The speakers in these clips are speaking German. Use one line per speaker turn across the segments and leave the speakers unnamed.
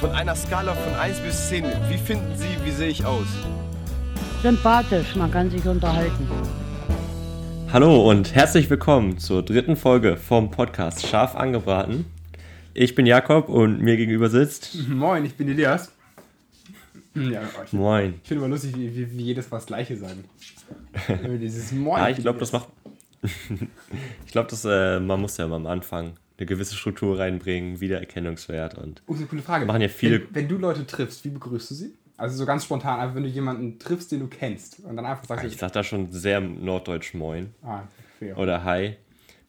Von einer Skala von 1 bis 10, wie finden Sie, wie sehe ich aus?
Sympathisch, man kann sich unterhalten.
Hallo und herzlich willkommen zur dritten Folge vom Podcast Scharf angebraten. Ich bin Jakob und mir gegenüber sitzt.
Moin, ich bin Elias. Ja, ich
Moin.
Ich finde immer lustig, wie, wie, wie jedes was Gleiche sagen. Dieses Moin.
Ja, ich glaube, das macht. ich glaube, das äh, man muss ja mal am Anfang eine gewisse Struktur reinbringen, Wiedererkennungswert und
Oh, eine coole Frage.
machen ja viele-
Wenn, wenn du Leute triffst, wie begrüßt du sie? Also so ganz spontan, einfach wenn du jemanden triffst, den du kennst und dann einfach sagst,
ich sag da schon sehr norddeutsch Moin
ah, fair.
oder Hi.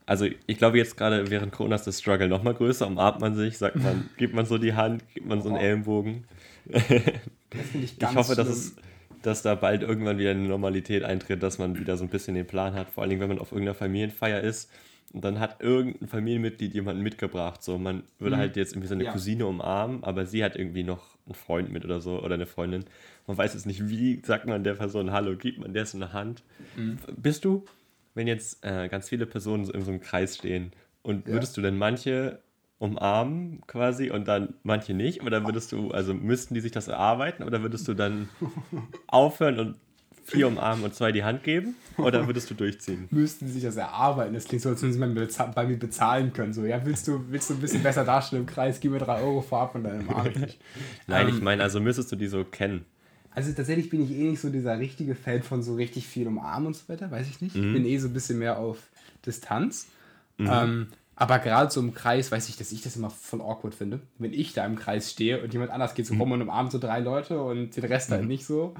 Also ich glaube jetzt gerade während Corona ist das Struggle noch mal größer. Umarmt man sich, sagt man, gibt man so die Hand, gibt man so einen
Oh.
Ellenbogen.
das finde ich ganz
ich hoffe, dass, es, dass da bald irgendwann wieder eine Normalität eintritt, dass man wieder so ein bisschen den Plan hat. Vor allen Dingen, wenn man auf irgendeiner Familienfeier ist und dann hat irgendein Familienmitglied jemanden mitgebracht. So, man würde
Mhm.
halt jetzt irgendwie seine
Ja.
Cousine umarmen, aber sie hat irgendwie noch einen Freund mit oder so oder eine Freundin. Man weiß jetzt nicht, wie sagt man der Person Hallo, gibt man der so eine Hand.
Mhm.
Bist du, wenn jetzt äh, ganz viele Personen so in so einem Kreis stehen und
Ja.
würdest du denn manche umarmen quasi und dann manche nicht? Oder würdest du, also müssten die sich das erarbeiten oder würdest du dann aufhören und vier umarmen und zwei die Hand geben? Oder würdest du durchziehen?
müssten sie sich das erarbeiten. Das klingt so, als würden sie bei mir bezahlen können. So, ja, willst du, willst du ein bisschen besser dastehen im Kreis, gib mir drei Euro vorab und dann umarme ich dich.
Nein,
Ähm,
ich meine, also müsstest du die so kennen.
Also tatsächlich bin ich eh nicht so dieser richtige Fan von so richtig viel umarmen und so weiter, weiß ich nicht.
Mhm.
Ich bin eh so ein bisschen mehr auf Distanz. Ähm, aber gerade so im Kreis weiß ich, dass ich das immer voll awkward finde. Wenn ich da im Kreis stehe und jemand anders geht so
Mhm.
rum und umarmt so drei Leute und den Rest halt nicht so.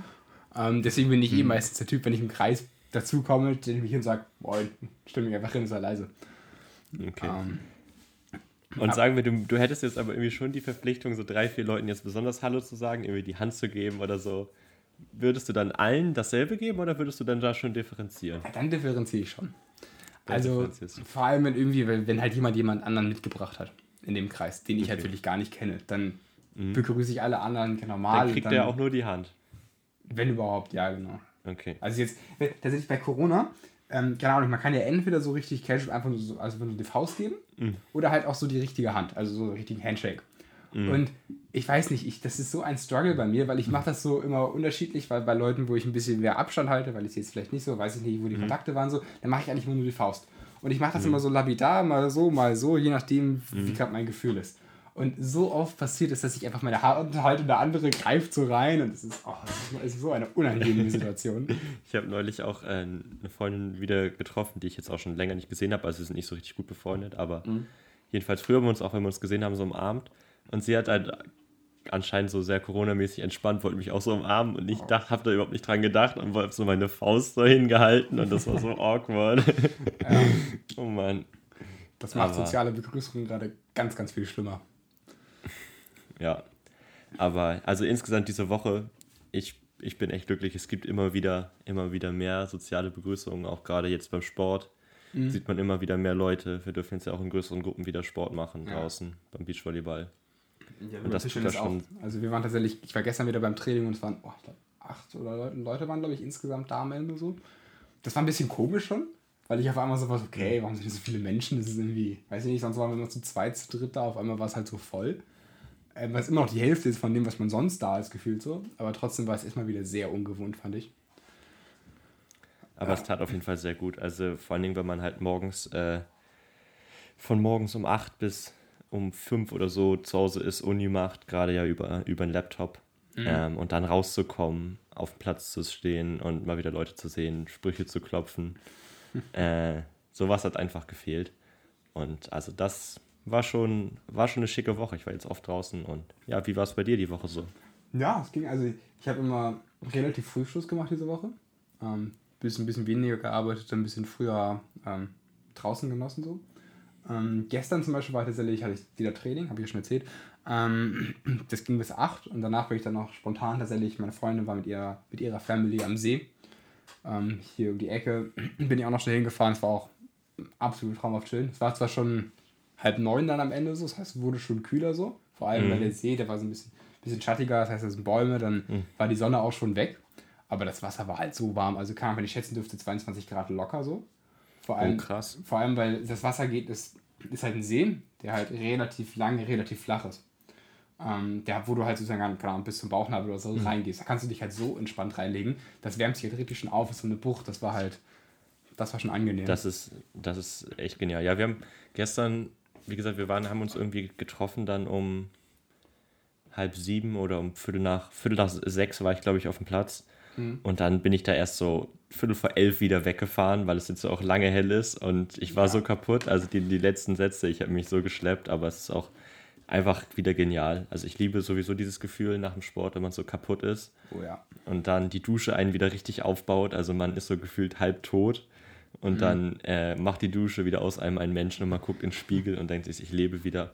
Ähm, deswegen bin ich
Mhm.
eh meistens der Typ, wenn ich im Kreis dazukomme, den ich mich hin und sage, moin, stimme mich einfach hin und sei leise.
Okay.
Ähm,
Und sagen wir, du, du hättest jetzt aber irgendwie schon die Verpflichtung, so drei, vier Leuten jetzt besonders Hallo zu sagen, irgendwie die Hand zu geben oder so. Würdest du dann allen dasselbe geben oder würdest du dann da schon differenzieren?
ja, dann differenziere ich schon.
Dann
Also vor allem, wenn irgendwie, wenn, halt jemand jemand anderen mitgebracht hat in dem Kreis, den ich halt wirklich gar nicht kenne, dann begrüße ich alle anderen normal.
Dann kriegt der auch nur die Hand.
Wenn überhaupt, ja, genau.
Okay.
Also jetzt, tatsächlich bei Corona, ähm, keine Ahnung, man kann ja entweder so richtig casual einfach nur so, also du die Faust geben, oder halt auch so die richtige Hand, also so einen richtigen Handshake. Und ich weiß nicht, ich, das ist so ein Struggle bei mir, weil ich mache das so immer unterschiedlich, weil bei Leuten, wo ich ein bisschen mehr Abstand halte, weil ich jetzt vielleicht nicht so, weiß ich nicht, wo die Kontakte waren, so, dann mache ich eigentlich immer nur die Faust. Und ich mache das immer so lapidar, mal so, mal so, je nachdem, wie gerade mein Gefühl ist. Und so oft passiert es, dass ich einfach meine Hand halte und der andere greift so rein und es ist, oh, das ist- es ist so eine unangenehme Situation.
Ich habe neulich auch äh, eine Freundin wieder getroffen, die ich jetzt auch schon länger nicht gesehen habe. Also wir sind nicht so richtig gut befreundet, aber jedenfalls früher haben wir uns auch, wenn wir uns gesehen haben, so umarmt. Und sie hat halt anscheinend so sehr Corona-mäßig entspannt, wollte mich auch so umarmen und ich dachte, habe da überhaupt nicht dran gedacht und wollte so meine Faust so hingehalten und das war so awkward. oh Mann.
Das macht
Aber-
soziale Begrüßungen gerade ganz, ganz viel schlimmer.
Ja. Aber also insgesamt diese Woche, ich, ich bin echt glücklich. Es gibt immer wieder, immer wieder mehr soziale Begrüßungen, auch gerade jetzt beim Sport. Sieht man immer wieder mehr Leute. Wir dürfen jetzt ja auch in größeren Gruppen wieder Sport machen
Ja.
draußen beim Beachvolleyball.
Ja,
Und das tut ja schon-
Also wir waren tatsächlich, ich war gestern wieder beim Training und es waren, oh, ich glaube, acht oder Leute, Leute waren, glaube ich, insgesamt da am Ende so. Das war ein bisschen komisch schon, weil ich auf einmal so war, okay, warum sind hier so viele Menschen? Das ist irgendwie, weiß ich nicht, sonst waren wir nur zu zweit, zu dritt da, auf einmal war es halt so voll. Ähm, was immer noch die Hälfte ist von dem, was man sonst da ist, gefühlt so. Aber trotzdem war es erstmal wieder sehr ungewohnt, fand ich.
Aber es tat auf jeden Fall sehr gut. Also vor allen Dingen, wenn man halt morgens äh, von morgens um 8 bis um 5 oder so zu Hause ist, Uni macht, gerade ja über, über einen Laptop. Ähm, und dann rauszukommen, auf dem Platz zu stehen und mal wieder Leute zu sehen, Sprüche zu klopfen. äh, sowas hat einfach gefehlt. Und also das war schon, war schon eine schicke Woche. Ich war jetzt oft draußen und ja, wie war es bei dir die Woche so?
Ja, es ging, also ich habe immer relativ früh Schluss gemacht diese Woche. Ähm, bisschen, bisschen weniger gearbeitet, ein bisschen früher ähm, draußen genossen so. Ähm, gestern zum Beispiel war tatsächlich, hatte ich wieder Training, habe ich ja schon erzählt. Ähm, das ging bis 8 und danach bin ich dann noch spontan tatsächlich, meine Freundin war mit, ihr, mit ihrer Family am See. Ähm, hier um die Ecke bin ich auch noch schnell hingefahren. Es war auch absolut traumhaft schön. Es war zwar schon halb neun dann am Ende so, das heißt, es wurde schon kühler so. Vor allem, weil der See, der war so ein bisschen, bisschen schattiger, das heißt, es sind Bäume, dann war die Sonne auch schon weg. Aber das Wasser war halt so warm, also kann man, wenn ich schätzen dürfte, 22 Grad locker so. Vor allem,
krass.
Vor allem, weil das Wasser geht, ist, ist halt ein See, der halt relativ lang, relativ flach ist. ähm, der, wo du halt sozusagen, Ahnung, bis zum Bauchnabel oder so
Mhm.
reingehst. Da kannst du dich halt so entspannt reinlegen. Das wärmt sich halt richtig schon auf, ist so eine Bucht. Das war halt, das war schon angenehm.
Das ist, das ist echt genial. Ja, wir haben gestern, wie gesagt, wir waren, haben uns irgendwie getroffen dann um halb sieben oder um Viertel nach, Viertel nach sechs war ich, glaube ich, auf dem Platz. Und dann bin ich da erst so Viertel vor elf wieder weggefahren, weil es jetzt auch lange hell ist und ich war so kaputt. Also die, die letzten Sätze, ich habe mich so geschleppt, aber es ist auch einfach wieder genial. Also ich liebe sowieso dieses Gefühl nach dem Sport, wenn man so kaputt ist
oh ja.
und dann die Dusche einen wieder richtig aufbaut. Also man ist so gefühlt halb tot und dann äh, macht die Dusche wieder aus einem einen Menschen und man guckt in den Spiegel und denkt sich, ich lebe wieder.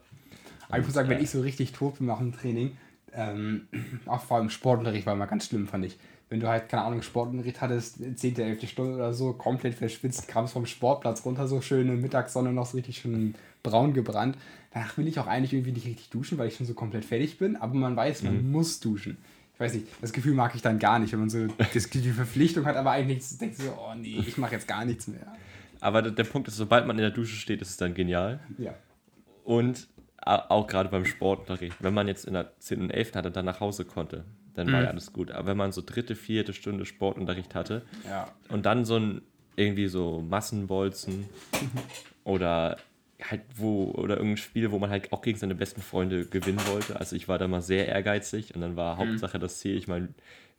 Aber ich muss sagen, wenn ich so richtig tot bin nach dem Training, ähm, auch vor allem Sportunterricht war immer ganz schlimm, fand ich. Wenn du halt, keine Ahnung, Sportunterricht hattest, 10., 11. Stunde oder so, komplett verschwitzt, kamst vom Sportplatz runter, so schöne Mittagssonne noch so richtig schön braun gebrannt. Danach will ich auch eigentlich irgendwie nicht richtig duschen, weil ich schon so komplett fertig bin, aber man weiß, man muss duschen. Ich weiß nicht, das Gefühl mag ich dann gar nicht, wenn man so die Verpflichtung hat, aber eigentlich denkt so, oh nee, ich mache jetzt gar nichts mehr.
Aber der, der Punkt ist, sobald man in der Dusche steht, ist es dann genial.
Ja.
Und auch gerade beim Sportunterricht, wenn man jetzt in der 10. und 11. hatte und dann nach Hause konnte, dann war ja alles gut. Aber wenn man so dritte, vierte Stunde Sportunterricht hatte
Ja.
und dann so ein irgendwie so Massenbolzen oder halt wo oder irgendein Spiel, wo man halt auch gegen seine besten Freunde gewinnen wollte. Also ich war da mal sehr ehrgeizig und dann war Hauptsache das Ziel. Ich meine,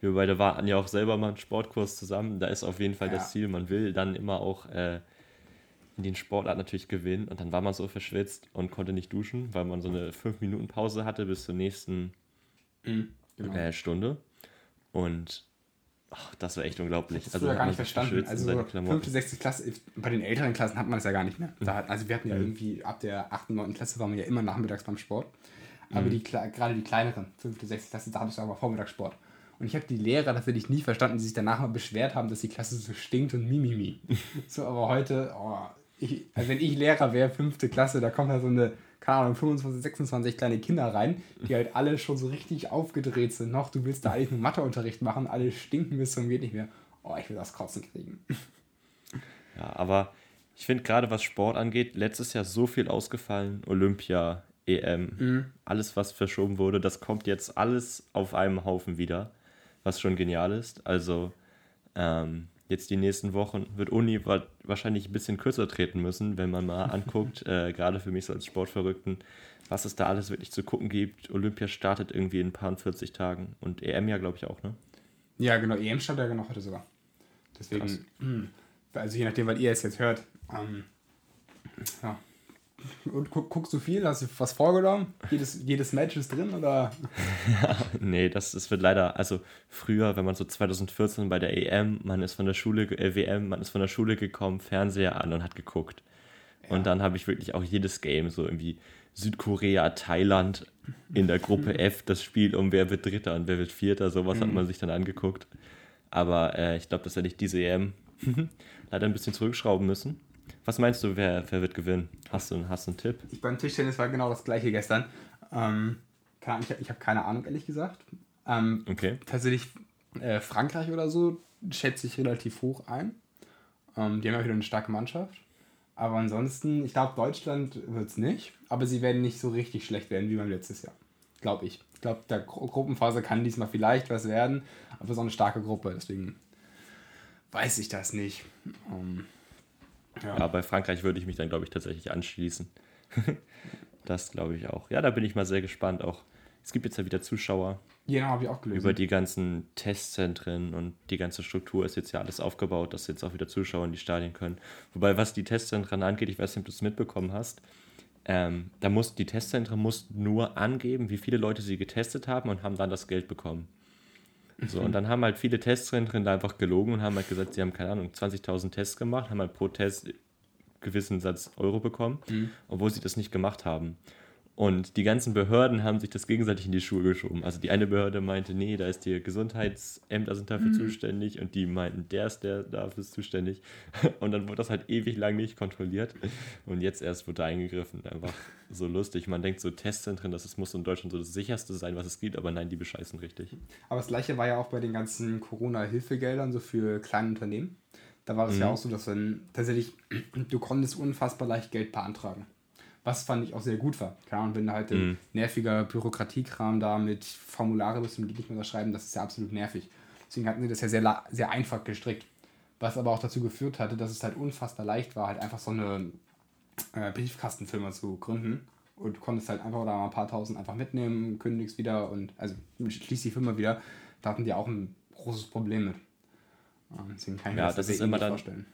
wir beide waren ja auch selber mal einen Sportkurs zusammen. Da ist auf jeden Fall
Ja.
das Ziel. Man will dann immer auch äh, in den Sportart natürlich gewinnen und dann war man so verschwitzt und konnte nicht duschen, weil man so eine 5 Minuten Pause hatte bis zur nächsten
Genau.
äh, Stunde. Und ach, das war echt unglaublich.
Das hast du ja gar
Also,
nicht verstanden. Also fünfte, sechste Klasse, bei den älteren Klassen hat man das ja gar nicht mehr. Da, also wir hatten ja irgendwie, ab der 8., 9. Klasse waren wir ja immer nachmittags beim Sport. Aber die, kle- gerade die kleineren, fünfte, sechste Klasse, da hattest du aber Vormittagssport. Und ich habe die Lehrer tatsächlich nie verstanden, die sich danach mal beschwert haben, dass die Klasse so stinkt und mimimi. so, aber heute, oh, ich, also wenn ich Lehrer wäre, fünfte Klasse, da kommt da so eine, keine Ahnung, 25, 26 kleine Kinder rein, die halt alle schon so richtig aufgedreht sind. Noch, du willst da eigentlich nur Matheunterricht machen, alle stinken bis zum geht nicht mehr. Oh, ich will das Kotzen kriegen.
Ja, aber ich finde gerade was Sport angeht, letztes Jahr so viel ausgefallen, Olympia, EM,
Mhm.
alles was verschoben wurde, das kommt jetzt alles auf einem Haufen wieder, was schon genial ist. Also ähm, jetzt die nächsten Wochen wird Uni wa wahrscheinlich ein bisschen kürzer treten müssen, wenn man mal anguckt, äh, gerade für mich so als Sportverrückten, was es da alles wirklich zu gucken gibt. Olympia startet irgendwie in ein paar und 40 Tagen und EM ja, glaube ich, auch, ne?
Ja, genau, EM stand ja genau heute sogar. Deswegen,
Krass.
hm, also je nachdem, weil ihr es jetzt hört. Ähm, ja. Und guck, guckst du viel? Hast du was vorgenommen? Jedes, jedes Match ist drin oder?
Nee, das, das wird leider, also früher, wenn man so 2014 bei der EM, man ist von der Schule, äh, WM, man ist von der Schule gekommen, Fernseher an und hat geguckt. Und dann habe ich wirklich auch jedes Game, so irgendwie Südkorea, Thailand in der Gruppe F, das Spiel um wer wird Dritter und wer wird Vierter, sowas hat man sich dann angeguckt. Aber äh, ich glaube, dass hätte ich diese EM leider ein bisschen zurückschrauben müssen. Was meinst du, wer, wer wird gewinnen? Hast du, hast du einen Tipp?
Ich beim Tischtennis war genau das gleiche gestern. Ähm, ich ich habe keine Ahnung, ehrlich gesagt. Ähm,
Okay.
tatsächlich äh, Frankreich oder so schätze ich relativ hoch ein. Ähm, die haben ja wieder eine starke Mannschaft. Aber ansonsten, ich glaube, Deutschland wird es nicht. Aber sie werden nicht so richtig schlecht werden wie beim letztes Jahr. Glaube ich. Ich glaube, der Gru Gruppenphase kann diesmal vielleicht was werden. Aber so eine starke Gruppe. Deswegen weiß ich das nicht. Ähm, ja.
Ja, bei Frankreich würde ich mich dann, glaube ich, tatsächlich anschließen. das glaube ich auch. Ja, da bin ich mal sehr gespannt. Auch es gibt jetzt ja wieder Zuschauer.
Genau, habe ich auch gelesen.
Über die ganzen Testzentren und die ganze Struktur ist jetzt ja alles aufgebaut, dass jetzt auch wieder Zuschauer in die Stadien können. Wobei, was die Testzentren angeht, ich weiß nicht, ob du es mitbekommen hast, ähm, da mussten die Testzentren mussten nur angeben, wie viele Leute sie getestet haben und haben dann das Geld bekommen. So, und dann haben halt viele Testzentren da einfach gelogen und haben halt gesagt, sie haben, keine Ahnung, 20.000 Tests gemacht, haben halt pro Test gewissen Satz Euro bekommen, obwohl sie das nicht gemacht haben. Und die ganzen Behörden haben sich das gegenseitig in die Schuhe geschoben. Also die eine Behörde meinte, nee, da ist die Gesundheitsämter sind dafür zuständig und die meinten, der ist der dafür ist zuständig. Und dann wurde das halt ewig lang nicht kontrolliert. Und jetzt erst wurde da eingegriffen. Einfach so lustig. Man denkt so, Testzentren, das ist, muss in Deutschland so das sicherste sein, was es gibt, aber nein, die bescheißen richtig.
Aber das gleiche war ja auch bei den ganzen Corona-Hilfegeldern, so für kleine Unternehmen. Da war das ja auch so, dass dann tatsächlich, du konntest unfassbar leicht Geld beantragen. Was fand ich auch sehr gut war. Keine Ahnung, wenn da halt ein nerviger Bürokratiekram da mit Formulare bist und die nicht mehr unterschreiben, das ist ja absolut nervig. Deswegen hatten sie das ja sehr, sehr einfach gestrickt. Was aber auch dazu geführt hatte, dass es halt unfassbar leicht war, halt einfach so eine äh, Briefkastenfirma zu gründen. Und du konntest halt einfach da mal ein paar tausend einfach mitnehmen, kündigst wieder und also schließt die Firma wieder. Da hatten die auch ein großes Problem mit. Ähm, Deswegen kann ich mir
Ja,
das,
das
sehr
ist immer dann-
vorstellen.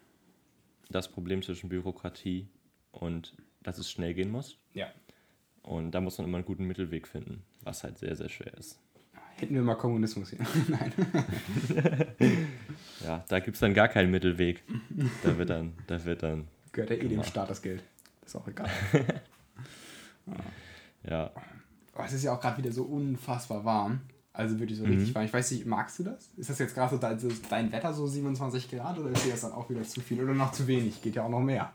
Das Problem zwischen Bürokratie und dass es schnell gehen muss.
Ja.
Und da muss man immer einen guten Mittelweg finden, was halt sehr, sehr schwer ist.
Hätten wir mal Kommunismus hier. Nein.
Ja, da gibt es dann gar keinen Mittelweg. Da wird dann, da wird dann,
Gehört ja eh dem. Staat das Geld. Ist auch egal.
ja,
Oh, es ist ja auch gerade wieder so unfassbar warm. Also wirklich so
Mhm.
richtig warm. Ich weiß nicht, magst du das? Ist das jetzt gerade so dein, so dein Wetter so 27 Grad oder ist dir das dann auch wieder zu viel oder noch zu wenig? Geht ja auch noch mehr.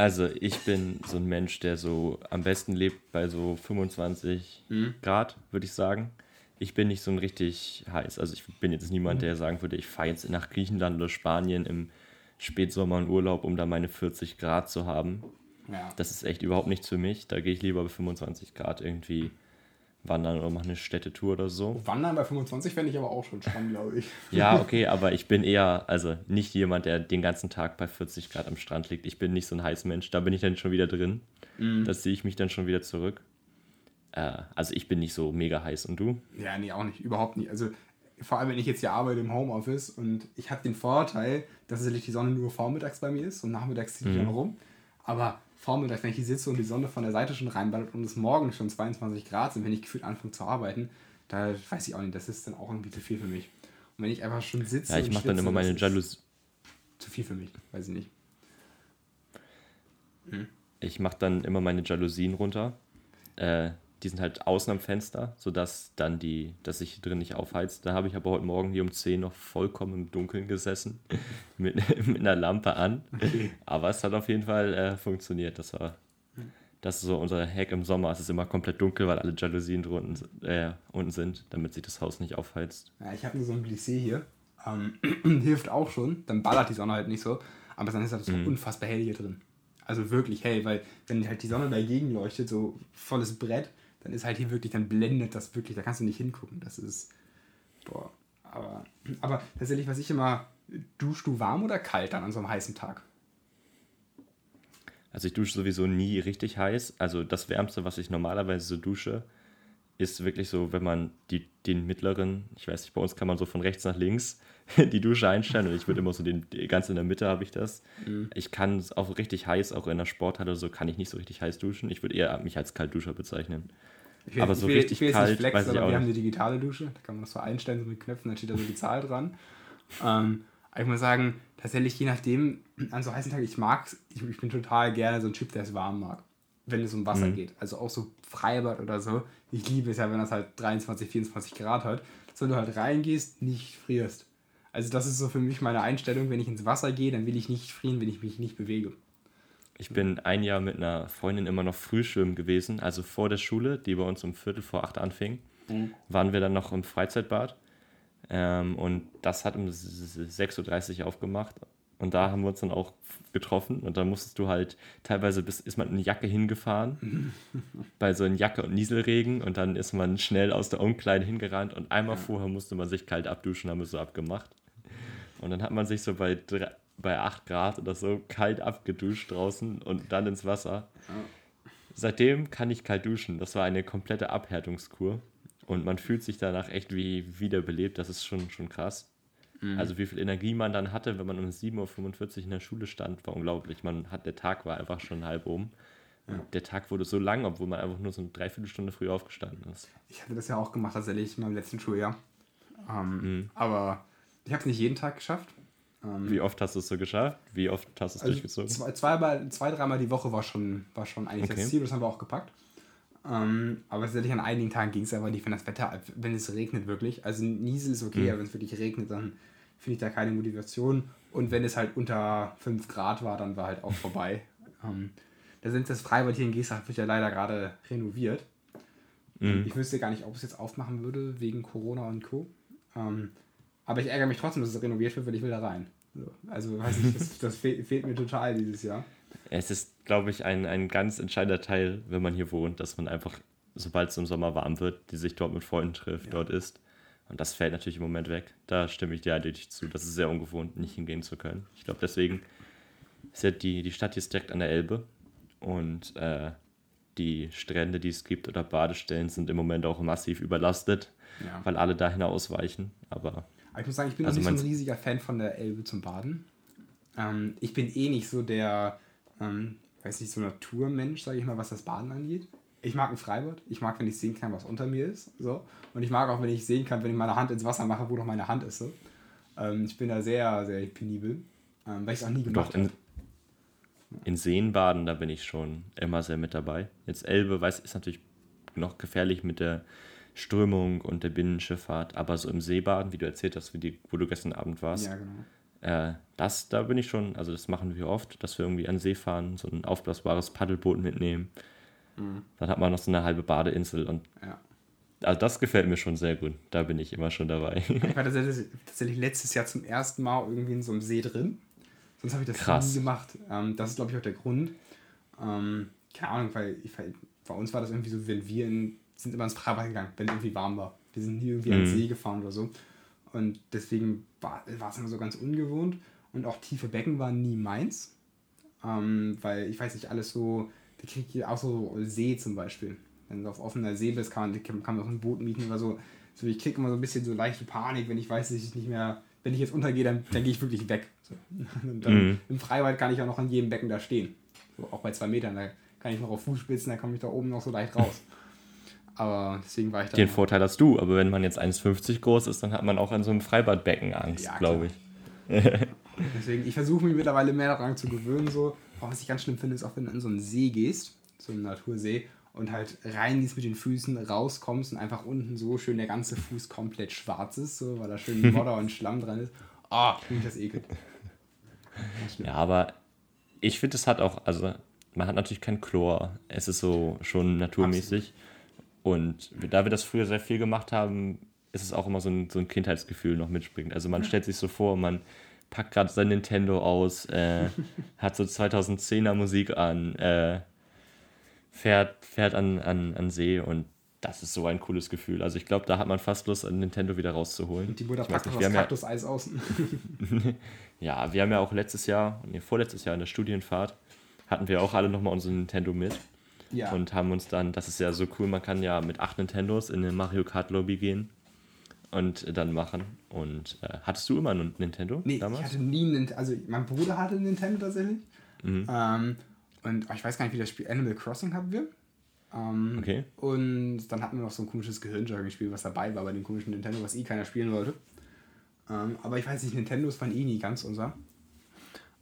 Also ich bin so ein Mensch, der so am besten lebt bei so 25 Grad, würde ich sagen. Ich bin nicht so ein richtig heiß. Also ich bin jetzt niemand, der sagen würde, ich fahre jetzt nach Griechenland oder Spanien im Spätsommer in Urlaub, um da meine 40 Grad zu haben.
Ja.
Das ist echt überhaupt nichts für mich. Da gehe ich lieber bei 25 Grad irgendwie wandern oder mache eine Städtetour oder so.
Wandern bei 25 fände ich aber auch schon spannend, glaube ich.
Ja, okay, aber ich bin eher, also nicht jemand, der den ganzen Tag bei 40 Grad am Strand liegt. Ich bin nicht so ein heiß Mensch. Da bin ich dann schon wieder drin. Das ziehe ich mich dann schon wieder zurück. Äh, also ich bin nicht so mega heiß. Und du?
Ja, nee, auch nicht. Überhaupt nicht. Also vor allem, wenn ich jetzt hier arbeite im Homeoffice und ich habe den Vorteil, dass tatsächlich die Sonne nur vormittags bei mir ist und nachmittags ziehe ich dann rum. Aber vormittags, wenn ich hier sitze und die Sonne von der Seite schon reinballert und es morgen schon 22 Grad sind, wenn ich gefühlt anfange zu arbeiten, da weiß ich auch nicht, das ist dann auch irgendwie zu viel für mich. Und wenn ich einfach schon sitze
Ja, ich mache dann immer meine Jalousie.
Zu viel für mich, weiß ich nicht.
Ich mache dann immer meine Jalousien runter. Äh, die sind halt außen am Fenster, sodass dann die, dass sich drin nicht aufheizt. Da habe ich aber heute Morgen hier um 10 noch vollkommen im Dunkeln gesessen, mit, mit einer Lampe an. Aber es hat auf jeden Fall äh, funktioniert. Das war das ist so unser Hack im Sommer. Es ist immer komplett dunkel, weil alle Jalousien drunten, äh, unten sind, damit sich das Haus nicht aufheizt.
Ja, ich habe nur so ein Plissé hier. Ähm, hilft auch schon. Dann ballert die Sonne halt nicht so. Aber dann ist halt so unfassbar hell hier drin. Also wirklich hell, weil wenn halt die Sonne dagegen leuchtet, so volles Brett, dann ist halt hier wirklich, dann blendet das wirklich, da kannst du nicht hingucken. Das ist. Boah. Aber, aber tatsächlich, was ich immer. Duschst du warm oder kalt dann an so einem heißen Tag?
Also ich dusche sowieso nie richtig heiß. Also das Wärmste, was ich normalerweise so dusche, ist wirklich so, wenn man die, den mittleren, ich weiß nicht, bei uns kann man so von rechts nach links die Dusche einstellen und ich würde immer so den, ganz in der Mitte habe ich das. Ich kann es auch richtig heiß, auch in der Sporthalle so, kann ich nicht so richtig heiß duschen. Ich würde eher mich als Kaltduscher bezeichnen.
Ich will,
Aber
ich
so
will,
richtig kalt,
nicht flexen,
weiß ich
aber
auch
wir haben eine digitale Dusche. Da kann man das so einstellen, so mit Knöpfen, dann steht da so die Zahl dran. Ähm, aber ich muss sagen, tatsächlich je nachdem, an so heißen Tagen, ich mag ich, ich bin total gerne so ein Typ, der es warm mag. Wenn es um Wasser
Mhm.
geht. Also auch so Freibad oder so. Ich liebe es ja, wenn das halt 23, 24 Grad hat. Dass wenn du halt reingehst, nicht frierst. Also das ist so für mich meine Einstellung. Wenn ich ins Wasser gehe, dann will ich nicht frieren, wenn ich mich nicht bewege.
Ich bin ein Jahr mit einer Freundin immer noch Frühschwimmen gewesen, also vor der Schule, die bei uns um Viertel vor acht anfing, waren wir dann noch im Freizeitbad. Ähm, und das hat um 6.30 Uhr aufgemacht. Und da haben wir uns dann auch getroffen. Und da musstest du halt, teilweise bis, ist man in eine Jacke hingefahren, bei so einem Jacke- und Nieselregen. Und dann ist man schnell aus der Umkleide hingerannt. Und einmal vorher musste man sich kalt abduschen, haben wir so abgemacht. Und dann hat man sich so bei, drei- bei 8 Grad oder so kalt abgeduscht draußen und dann ins Wasser. Seitdem kann ich kalt duschen. Das war eine komplette Abhärtungskur. Und man fühlt sich danach echt wie wiederbelebt. Das ist schon, schon krass. Also wie viel Energie man dann hatte, wenn man um 7.45 Uhr in der Schule stand, war unglaublich. Man hat, der Tag war einfach schon halb um. Und der Tag wurde so lang, obwohl man einfach nur so eine Dreiviertelstunde früh aufgestanden ist.
Ich hatte das ja auch gemacht, tatsächlich in meinem letzten Schuljahr. Ähm,
Mhm.
Aber ich habe es nicht jeden Tag geschafft. Ähm,
Wie oft hast du es so geschafft? Wie oft hast du es
also
durchgezogen?
zwei, zweimal, zwei, dreimal die Woche war schon, war schon eigentlich
Okay.
das Ziel, das haben wir auch gepackt. Ähm, aber tatsächlich an einigen Tagen ging es aber nicht, wenn das Wetter, wenn es regnet wirklich. Also Niesel ist okay,
Mhm.
aber wenn es wirklich regnet, dann finde ich da keine Motivation. Und wenn es halt unter 5 Grad war, dann war halt auch vorbei. ähm, da sind das Freibad hier in Geestach wird ja leider gerade renoviert.
Mhm.
Ich wüsste gar nicht, ob es jetzt aufmachen würde, wegen Corona und Co. Ähm, aber ich ärgere mich trotzdem, dass es renoviert wird, weil ich will da rein. So, also weiß ich, das, das fe fehlt mir total dieses Jahr.
Es ist, glaube ich, ein, ein ganz entscheidender Teil, wenn man hier wohnt, dass man einfach, sobald es im Sommer warm wird, die sich dort mit Freunden trifft,
Ja.
dort ist. Und das fällt natürlich im Moment weg. Da stimme ich dir eindeutig zu. Das ist sehr ungewohnt, nicht hingehen zu können. Ich glaube, deswegen ist ja die, die Stadt hier ist direkt an der Elbe. Und äh, die Strände, die es gibt oder Badestellen sind im Moment auch massiv überlastet,
Ja.
weil alle dahin ausweichen. Aber
ich muss sagen, ich bin
Also
nicht so ein riesiger Fan von der Elbe zum Baden. Ähm, ich bin eh nicht so der, ähm, weiß nicht, so Naturmensch, sage ich mal, was das Baden angeht. Ich mag ein Freibad. Ich mag, wenn ich sehen kann, was unter mir ist. So. Und ich mag auch, wenn ich sehen kann, wenn ich meine Hand ins Wasser mache, wo doch meine Hand ist. So. Ähm, ich bin da sehr, sehr penibel, ähm, weil ich es auch nie gemacht habe.
in Seen baden, da bin ich schon immer sehr mit dabei. Jetzt Elbe, weiß, ist natürlich noch gefährlich mit der Strömung und der Binnenschifffahrt, aber so im Seebaden, wie du erzählt hast, wie die, wo du gestern Abend warst,
Ja, genau.
Äh, das, da bin ich schon, also das machen wir oft, dass wir irgendwie an See fahren, so ein aufblasbares Paddelboot mitnehmen. Dann hat man noch so eine halbe Badeinsel und
Ja.
also das gefällt mir schon sehr gut. Da bin ich immer schon dabei.
Ich war tatsächlich, letztes Jahr zum ersten Mal irgendwie in so einem See drin. Sonst habe ich das
Krass.
nie gemacht. Ähm, das ist, glaube ich, auch der Grund. Ähm, keine Ahnung, weil ich, bei uns war das irgendwie so, wenn wir in, sind immer ins Freibad gegangen, wenn es irgendwie warm war. Wir sind nie irgendwie an den
Mhm.
See gefahren oder so. Und deswegen war, es immer so ganz ungewohnt. Und auch tiefe Becken waren nie meins. Ähm, weil ich weiß nicht, alles so, da kriege ich auch so See zum Beispiel. Wenn du auf offener See bist, kann man, kann man auch ein Boot mieten oder so. so ich kriege immer so ein bisschen so leichte Panik, wenn ich weiß, dass ich nicht mehr, wenn ich jetzt untergehe, dann, dann gehe ich wirklich weg. So. Dann,
Mhm.
Im Freibad kann ich auch noch an jedem Becken da stehen. So, auch bei zwei Metern, da kann ich noch auf Fußspitzen, da komme ich da oben noch so leicht raus. Aber deswegen war ich da.
Den Vorteil hast du, aber wenn man jetzt 1,50 groß ist, dann hat man auch an so einem Freibadbecken Angst,
Ja,
glaube ich.
Deswegen, ich versuche mich mittlerweile mehr daran zu gewöhnen. So. Aber was ich ganz schlimm finde, ist auch, wenn du in so einen See gehst, so einen Natursee, und halt reingehst mit den Füßen, rauskommst und einfach unten so schön der ganze Fuß komplett schwarz ist, so, weil da schön Modder und Schlamm dran ist. Ah, oh, mich das ekelt. Ganz schlimm.
Ja, aber ich finde, es hat auch, also man hat natürlich kein Chlor. Es ist so schon naturmäßig. Und da wir das früher sehr viel gemacht haben, ist es auch immer so ein, so ein Kindheitsgefühl noch mitspringt. Also man stellt sich so vor, man packt gerade sein Nintendo aus, äh, hat so 2010er Musik an, äh, fährt, fährt an, an, an See und das ist so ein cooles Gefühl. Also ich glaube, da hat man fast Lust, ein Nintendo wieder rauszuholen.
Und die Mutter packt noch das
haben ja-
Kaktuseis außen.
Ja, wir haben ja auch letztes Jahr, nee, vorletztes Jahr in der Studienfahrt, hatten wir auch alle nochmal unser Nintendo mit
Ja.
und haben uns dann, das ist ja so cool, man kann ja mit acht Nintendos in eine Mario Kart Lobby gehen und dann machen. Und äh, hattest du immer ein Nintendo
Nee,
damals?
ich hatte nie einen Nintendo. Also, mein Bruder hatte einen Nintendo tatsächlich.
Mhm.
Ähm, und oh, ich weiß gar nicht, wie das Spiel Animal Crossing hatten wir. Ähm,
Okay.
Und dann hatten wir noch so ein komisches Gehirnjogging-Spiel, was dabei war bei dem komischen Nintendo, was eh keiner spielen wollte. Ähm, aber ich weiß nicht, Nintendos waren eh nie ganz unser.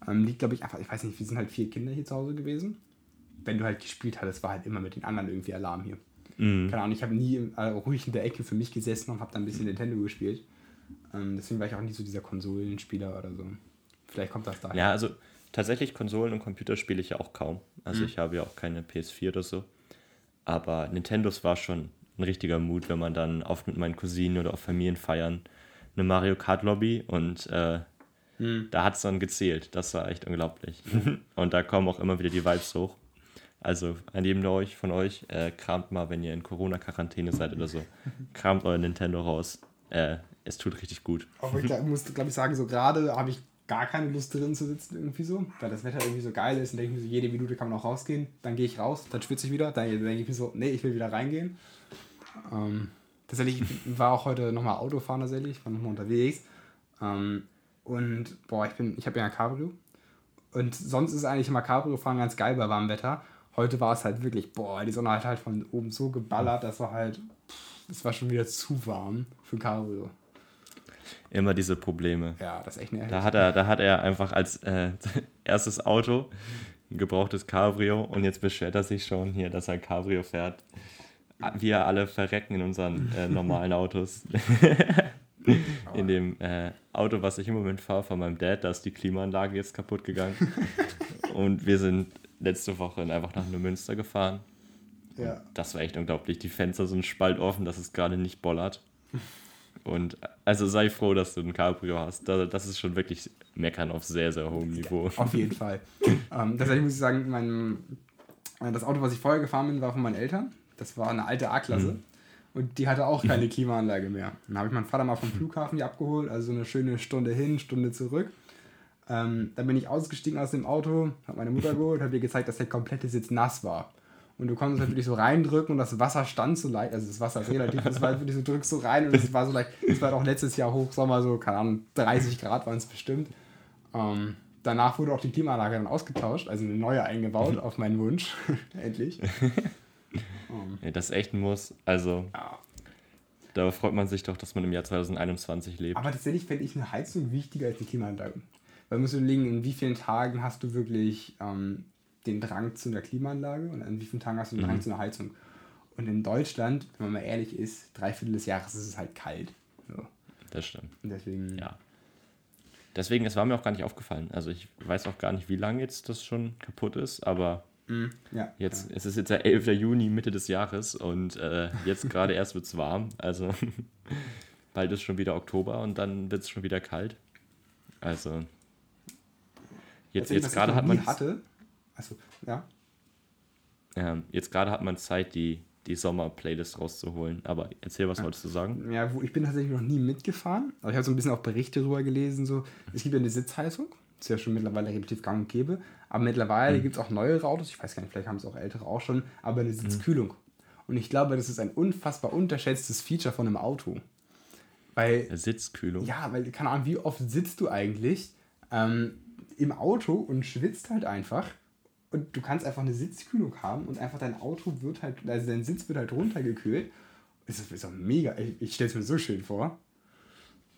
Ähm, liegt, glaube ich, einfach, ich weiß nicht, wir sind halt vier Kinder hier zu Hause gewesen. Wenn du halt gespielt hattest, war halt immer mit den anderen irgendwie Alarm hier.
Mhm.
Keine Ahnung, ich habe nie äh, ruhig in der Ecke für mich gesessen und habe dann ein bisschen Nintendo gespielt. Ähm, deswegen war ich auch nie so dieser Konsolenspieler oder so. Vielleicht kommt das daher.
Ja, also tatsächlich Konsolen und Computer spiele ich ja auch kaum. Also
Mhm.
ich habe ja auch keine PS4 oder so. Aber Nintendos war schon ein richtiger Mut, wenn man dann oft mit meinen Cousinen oder auf Familienfeiern eine Mario Kart Lobby und äh,
Hm.
da hat es dann gezählt. Das war echt unglaublich. und da kommen auch immer wieder die Vibes hoch. Also an jedem von euch, von euch äh, kramt mal, wenn ihr in Corona-Quarantäne seid oder so, kramt euer Nintendo raus. Äh, es tut richtig gut.
Aber ich muss, glaube ich, sagen, so gerade habe ich gar keine Lust drin zu sitzen irgendwie so, weil das Wetter irgendwie so geil ist und denke ich mir so, jede Minute kann man auch rausgehen. Dann gehe ich raus, dann schwitze ich wieder, dann denke ich mir so, nee, ich will wieder reingehen. Ähm, tatsächlich ich war auch heute nochmal Autofahren tatsächlich, war nochmal unterwegs. Ähm, und boah, ich bin, ich habe ja ein Cabrio. Und sonst ist eigentlich immer Cabrio fahren ganz geil bei warmem Wetter. Heute war es halt wirklich, boah, die Sonne hat halt von oben so geballert, das war halt, es war schon wieder zu warm für ein Cabrio.
Immer diese Probleme.
Ja, das ist echt nervig.
Da hat er, da hat er einfach als äh, erstes Auto ein gebrauchtes Cabrio und jetzt beschwert er sich schon hier, dass er ein Cabrio fährt. Wir alle verrecken in unseren äh, normalen Autos. in dem äh, Auto, was ich im Moment fahre, von meinem Dad, da ist die Klimaanlage jetzt kaputt gegangen. und wir sind letzte Woche einfach nach Neumünster gefahren.
Ja.
Das war echt unglaublich. Die Fenster sind spaltoffen, dass es gerade nicht bollert. Und also sei froh, dass du ein Cabrio hast. Das ist schon wirklich meckern auf sehr, sehr hohem Niveau.
Auf jeden Fall. ähm, tatsächlich muss ich sagen, mein, äh, das Auto, was ich vorher gefahren bin, war von meinen Eltern. Das war eine alte A-Klasse. Mhm. Und die hatte auch keine Klimaanlage mehr. Dann habe ich meinen Vater mal vom Flughafen hier abgeholt, also eine schöne Stunde hin, Stunde zurück. Ähm, dann bin ich ausgestiegen aus dem Auto, habe meine Mutter geholt, habe ihr gezeigt, dass der komplette Sitz nass war. Und du konntest halt wirklich so reindrücken und das Wasser stand so leicht, also das Wasser ist relativ, das war wirklich so, drückst so rein und es war so leicht, es war doch letztes Jahr Hochsommer, so, keine Ahnung, 30 Grad waren es bestimmt. Ähm, danach wurde auch die Klimaanlage dann ausgetauscht, also eine neue eingebaut, auf meinen Wunsch, endlich.
Um. Ja, das echt muss, also... Ja. Da freut man sich doch, dass man im Jahr 2021 lebt.
Aber tatsächlich fände ich eine Heizung wichtiger als die Klimaanlage. Weil musst du überlegen, in wie vielen Tagen hast du wirklich ähm, den Drang zu einer Klimaanlage und an wie vielen Tagen hast du den Drang mhm. zu einer Heizung. Und in Deutschland, wenn man mal ehrlich ist, drei Viertel des Jahres ist es halt kalt. So.
Das stimmt.
Und deswegen.
Ja. Deswegen, es war mir auch gar nicht aufgefallen. Also ich weiß auch gar nicht, wie lange jetzt das schon kaputt ist, aber
mm, ja,
jetzt, ja. es ist jetzt der 11. Juni, Mitte des Jahres und äh, jetzt gerade erst wird es warm. Also bald ist schon wieder Oktober und dann wird es schon wieder kalt. Also jetzt, jetzt gerade hat man.
hatte, also, ja.
Ähm, jetzt gerade hat man Zeit, die, die Sommer-Playlist rauszuholen. Aber erzähl, was ja. wolltest du sagen?
Ja, wo, ich bin tatsächlich noch nie mitgefahren. Aber ich habe so ein bisschen auch Berichte darüber gelesen. So. Es gibt ja eine Sitzheizung. Das ist ja schon mittlerweile relativ gang und gäbe. Aber mittlerweile mhm. gibt es auch neuere Autos. Ich weiß gar nicht, vielleicht haben es auch ältere auch schon. Aber eine Sitzkühlung. Mhm. Und ich glaube, das ist ein unfassbar unterschätztes Feature von einem Auto. Weil,
eine Sitzkühlung?
Ja, weil, keine Ahnung, wie oft sitzt du eigentlich ähm, im Auto und schwitzt halt einfach und du kannst einfach eine Sitzkühlung haben und einfach dein Auto wird halt, also dein Sitz wird halt runtergekühlt. Das ist, doch mega. Ich, ich stelle es mir so schön vor.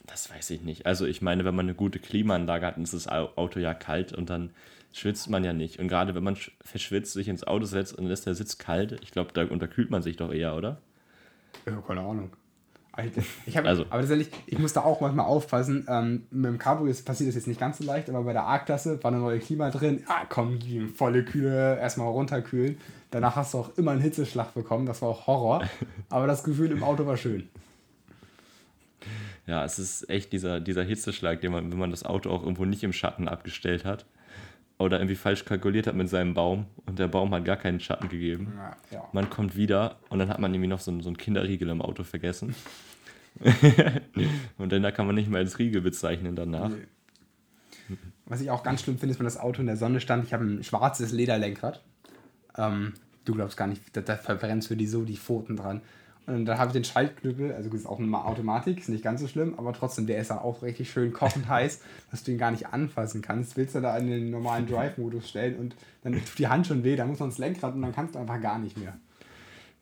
Das weiß ich nicht. Also ich meine, wenn man eine gute Klimaanlage hat, dann ist das Auto ja kalt und dann schwitzt man ja nicht. Und gerade wenn man verschwitzt, sich ins Auto setzt und ist der Sitz kalt, ich glaube, da unterkühlt man sich doch eher, oder?
Ja, keine Ahnung. Ich hab, also. Aber tatsächlich, ich muss da auch manchmal aufpassen. Ähm, mit dem Cabrio passiert das jetzt nicht ganz so leicht, aber bei der A-Klasse war eine neue Klima drin. Ah, komm, volle Kühle, erstmal runterkühlen. Danach hast du auch immer einen Hitzeschlag bekommen. Das war auch Horror. Aber das Gefühl im Auto war schön.
Ja, es ist echt dieser, dieser Hitzeschlag, den man, wenn man das Auto auch irgendwo nicht im Schatten abgestellt hat oder irgendwie falsch kalkuliert hat mit seinem Baum und der Baum hat gar keinen Schatten gegeben.
Ja, ja.
Man kommt wieder und dann hat man irgendwie noch so, so einen Kinderriegel im Auto vergessen. und dann da kann man nicht mehr als Riegel bezeichnen danach. Nee.
Was ich auch ganz schlimm finde, ist, wenn das Auto in der Sonne stand. Ich habe ein schwarzes Lederlenkrad. Ähm, du glaubst gar nicht, da, da verbrennt für die so die Pfoten dran. Und da habe ich den Schaltknüppel, also ist auch eine Automatik, ist nicht ganz so schlimm, aber trotzdem, der ist dann auch richtig schön kochend heiß, dass du ihn gar nicht anfassen kannst. Willst du da in den normalen Drive-Modus stellen und dann tut die Hand schon weh, dann muss man ins Lenkrad und dann kannst du einfach gar nicht mehr.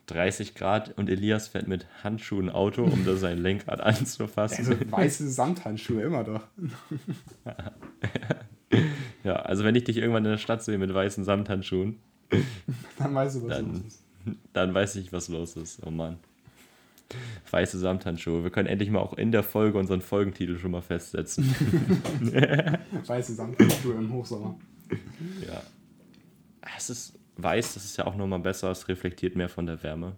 30 Grad und Elias fährt mit Handschuhen Auto, um da sein Lenkrad anzufassen.
Also weiße Samthandschuhe immer doch.
ja, also wenn ich dich irgendwann in der Stadt sehe mit weißen Samthandschuhen,
dann weißt du, was
dann, los ist. Dann weiß ich, was los ist. Oh Mann. Weiße Samthandschuhe. Wir können endlich mal auch in der Folge unseren Folgentitel schon mal festsetzen.
Weiße Samthandschuhe im Hochsommer.
Ja. Es ist weiß, das ist ja auch nochmal besser, es reflektiert mehr von der Wärme.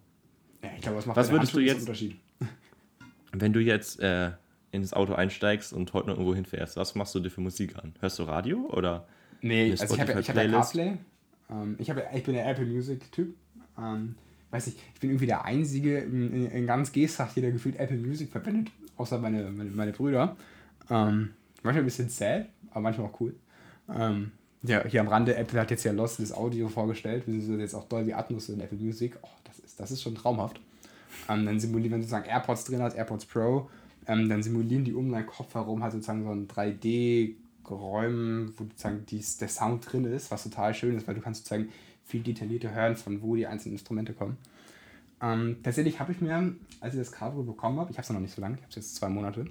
Ja, ich glaube, was macht
was würdest du jetzt, Unterschied? Wenn du jetzt äh, ins Auto einsteigst und heute noch irgendwo hinfährst, was machst du dir für Musik an? Hörst du Radio oder?
Nee, also ich habe ich hab ja CarPlay. Ähm, ich, hab, ich bin der Apple Music-Typ. Ähm, weiß ich, ich bin irgendwie der Einzige in, in, ganz Geesthacht hier, der gefühlt Apple Music verwendet, außer meine, meine, meine Brüder. Ähm, manchmal ein bisschen sad, aber manchmal auch cool. Ähm, ja, hier am Rande, Apple hat jetzt ja Lossless Audio vorgestellt, beziehungsweise jetzt auch Dolby Atmos in Apple Music. Oh, das ist, das ist schon traumhaft. Ähm, dann simulieren, wenn du sozusagen AirPods drin hast, AirPods Pro, ähm, dann simulieren die um deinen Kopf herum halt sozusagen so ein 3D-Räumen, wo sozusagen dies, der Sound drin ist, was total schön ist, weil du kannst sozusagen viel detaillierter hören, von wo die einzelnen Instrumente kommen. Ähm, tatsächlich habe ich mir, als ich das Cabrio bekommen habe, ich habe es noch nicht so lange, ich habe es jetzt zwei Monate,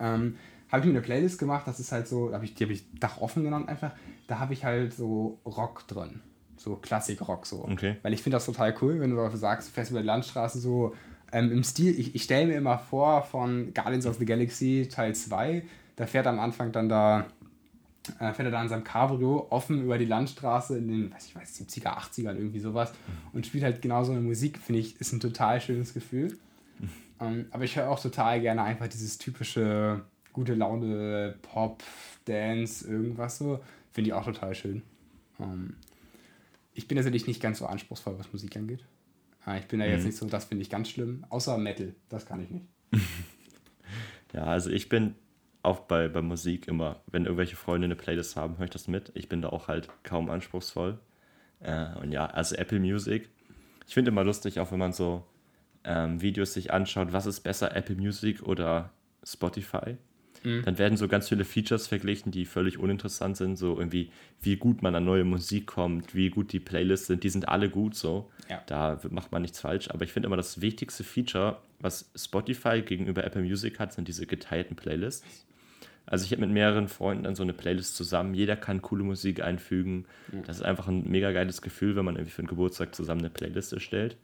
ähm, habe ich mir eine Playlist gemacht, das ist halt so, hab ich, die habe ich Dach offen genannt einfach, da habe ich halt so Rock drin. So Klassik-Rock so.
Okay.
Weil ich finde das total cool, wenn du sagst, du fährst über die Landstraße so ähm, im Stil, ich, ich stelle mir immer vor von Guardians of the Galaxy Teil 2, da fährt am Anfang dann da, äh, fährt er da in seinem Cabrio offen über die Landstraße in den, weiß ich weiß, 70er, 80ern, irgendwie sowas und spielt halt genau so eine Musik, finde ich, ist ein total schönes Gefühl. ähm, aber ich höre auch total gerne einfach dieses typische gute Laune, Pop, Dance, irgendwas so. Finde ich auch total schön. Ähm, ich bin natürlich nicht ganz so anspruchsvoll, was Musik angeht. Äh, ich bin da jetzt
Mhm.
nicht so, das finde ich ganz schlimm. Außer Metal, das kann ich nicht.
Ja, also ich bin auch bei, bei Musik immer, wenn irgendwelche Freunde eine Playlist haben, höre ich das mit. Ich bin da auch halt kaum anspruchsvoll. Äh, und ja, also Apple Music. Ich finde immer lustig, auch wenn man so ähm, Videos sich anschaut, was ist besser, Apple Music oder Spotify? Dann werden so ganz viele Features verglichen, die völlig uninteressant sind. So irgendwie, wie gut man an neue Musik kommt, wie gut die Playlists sind. Die sind alle gut so.
Ja.
Da macht man nichts falsch. Aber ich finde immer das wichtigste Feature, was Spotify gegenüber Apple Music hat, sind diese geteilten Playlists. Also ich habe mit mehreren Freunden dann so eine Playlist zusammen. Jeder kann coole Musik einfügen. Das ist einfach ein mega geiles Gefühl, wenn man irgendwie für einen Geburtstag zusammen eine Playlist erstellt.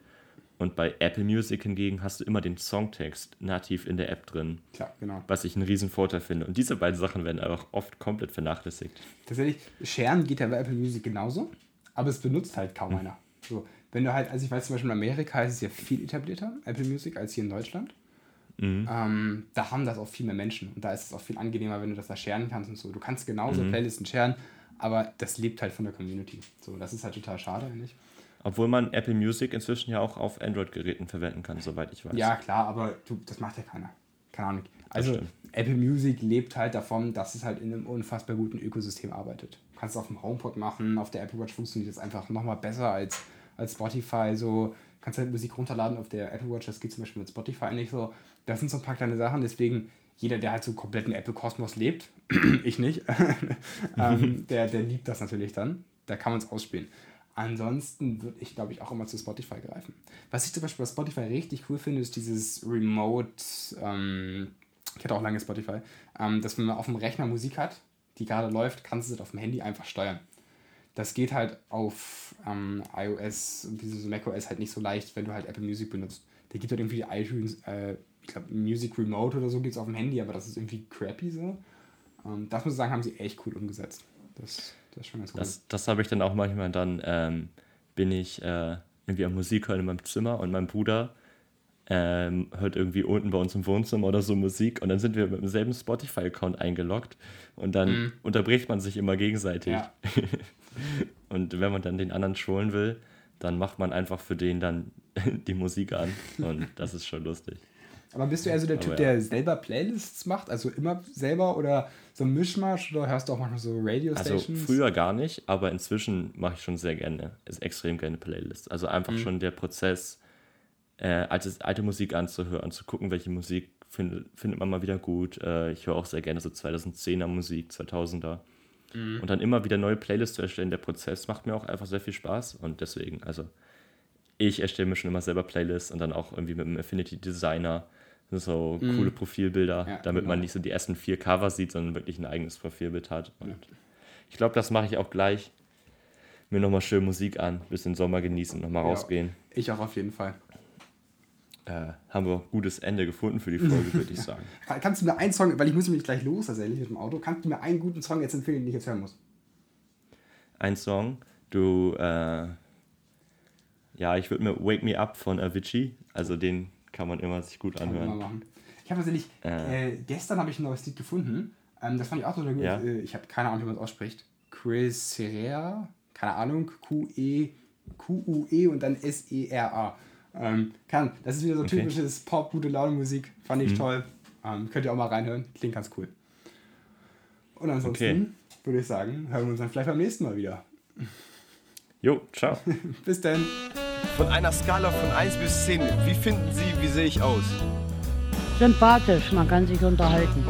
Und bei Apple Music hingegen hast du immer den Songtext nativ in der App drin,
Klar, genau.
was ich einen riesen Vorteil finde. Und diese beiden Sachen werden einfach oft komplett vernachlässigt.
Tatsächlich, Scheren geht ja bei Apple Music genauso, aber es benutzt halt kaum
Hm.
einer. So, wenn du halt, also ich weiß zum Beispiel in Amerika ist es ja viel etablierter, Apple Music, als hier in Deutschland.
Mhm.
Ähm, da haben das auch viel mehr Menschen und da ist es auch viel angenehmer, wenn du das da scheren kannst und so. Du kannst genauso
Mhm.
Playlisten scheren, aber das lebt halt von der Community. So, das ist halt total schade eigentlich.
Obwohl man Apple Music inzwischen ja auch auf Android-Geräten verwenden kann, soweit ich weiß.
Ja, klar, aber du, das macht ja keiner. Keine Ahnung. Also. Apple Music lebt halt davon, dass es halt in einem unfassbar guten Ökosystem arbeitet. Du kannst es auf dem HomePod machen, auf der Apple Watch funktioniert das einfach nochmal besser als, als Spotify. So kannst halt Musik runterladen auf der Apple Watch, das geht zum Beispiel mit Spotify nicht so. Das sind so ein paar kleine Sachen, deswegen jeder, der halt so komplett im Apple-Kosmos lebt, ich nicht, ähm, der, der liebt das natürlich dann. Da kann man es ausspielen. Ansonsten würde ich, glaube ich, auch immer zu Spotify greifen. Was ich zum Beispiel bei Spotify richtig cool finde, ist dieses Remote, ähm, ich hatte auch lange Spotify, ähm, dass wenn man auf dem Rechner Musik hat, die gerade läuft, kannst du sie auf dem Handy einfach steuern. Das geht halt auf ähm, iOS und dieses macOS halt nicht so leicht, wenn du halt Apple Music benutzt. Da gibt halt irgendwie iTunes, äh, ich glaube Music Remote oder so gibt es auf dem Handy, aber das ist irgendwie crappy so. Ähm, das muss ich sagen, haben sie echt cool umgesetzt. Das, das ist schon ganz cool.
Das, das habe ich dann auch manchmal, dann ähm, bin ich äh, irgendwie am Musik hören in meinem Zimmer und mein Bruder ähm, hört irgendwie unten bei uns im Wohnzimmer oder so Musik und dann sind wir mit demselben Spotify-Account eingeloggt und dann unterbricht man sich immer gegenseitig.
Ja.
Und wenn man dann den anderen trollen will, dann macht man einfach für den dann die Musik an und das ist schon lustig.
Aber bist du eher so der Typ,
ja.
der selber Playlists macht? Also immer selber oder so ein Mischmasch oder hörst du auch manchmal so Radio
Also
Stations?
früher gar nicht, aber inzwischen mache ich schon sehr gerne, ist extrem gerne Playlists. Also einfach
Mhm.
schon der Prozess, äh, alte, alte Musik anzuhören, zu gucken, welche Musik find, findet man mal wieder gut. Äh, ich höre auch sehr gerne so 2010er Musik, 2000er.
Mhm.
Und dann immer wieder neue Playlists zu erstellen. Der Prozess macht mir auch einfach sehr viel Spaß und deswegen, also ich erstelle mir schon immer selber Playlists und dann auch irgendwie mit einem Affinity Designer so coole Profilbilder.
Ja,
damit man
genau.
nicht so die ersten vier Cover sieht, sondern wirklich ein eigenes Profilbild hat. Und ich glaube, das mache ich auch gleich. Mir nochmal schön Musik an, bisschen Sommer genießen, nochmal
Ja.
rausgehen.
Ich auch auf jeden Fall.
Äh, haben wir ein gutes Ende gefunden für die Folge, würde ich sagen.
Kann- Kannst du mir einen Song, weil ich muss nämlich gleich los tatsächlich mit dem Auto, kannst du mir einen guten Song jetzt empfehlen, den ich jetzt hören muss?
Ein Song, du, äh, ja, ich würde mir Wake Me Up von Avicii, also den kann man immer sich gut anhören.
Ich habe tatsächlich,
Äh.
äh, gestern habe ich ein neues Lied gefunden. Ähm, das fand ich auch total gut.
Ja.
Äh, ich habe keine Ahnung, wie man es ausspricht. Chris Herrera, keine Ahnung, Q-E, Q-U-E und dann S-E-R-A. Ähm, kann, das ist wieder so
Okay. Mhm.
typisches Pop, gute Laune Musik. Fand ich toll. Ähm, könnt ihr auch mal reinhören. Klingt ganz cool. Und ansonsten
Okay.
würde ich sagen, hören wir uns dann vielleicht beim nächsten Mal wieder.
Jo, ciao.
Bis dann.
Von einer Skala von 1 bis 10, wie finden Sie, wie sehe ich aus?
Sympathisch, man kann sich unterhalten.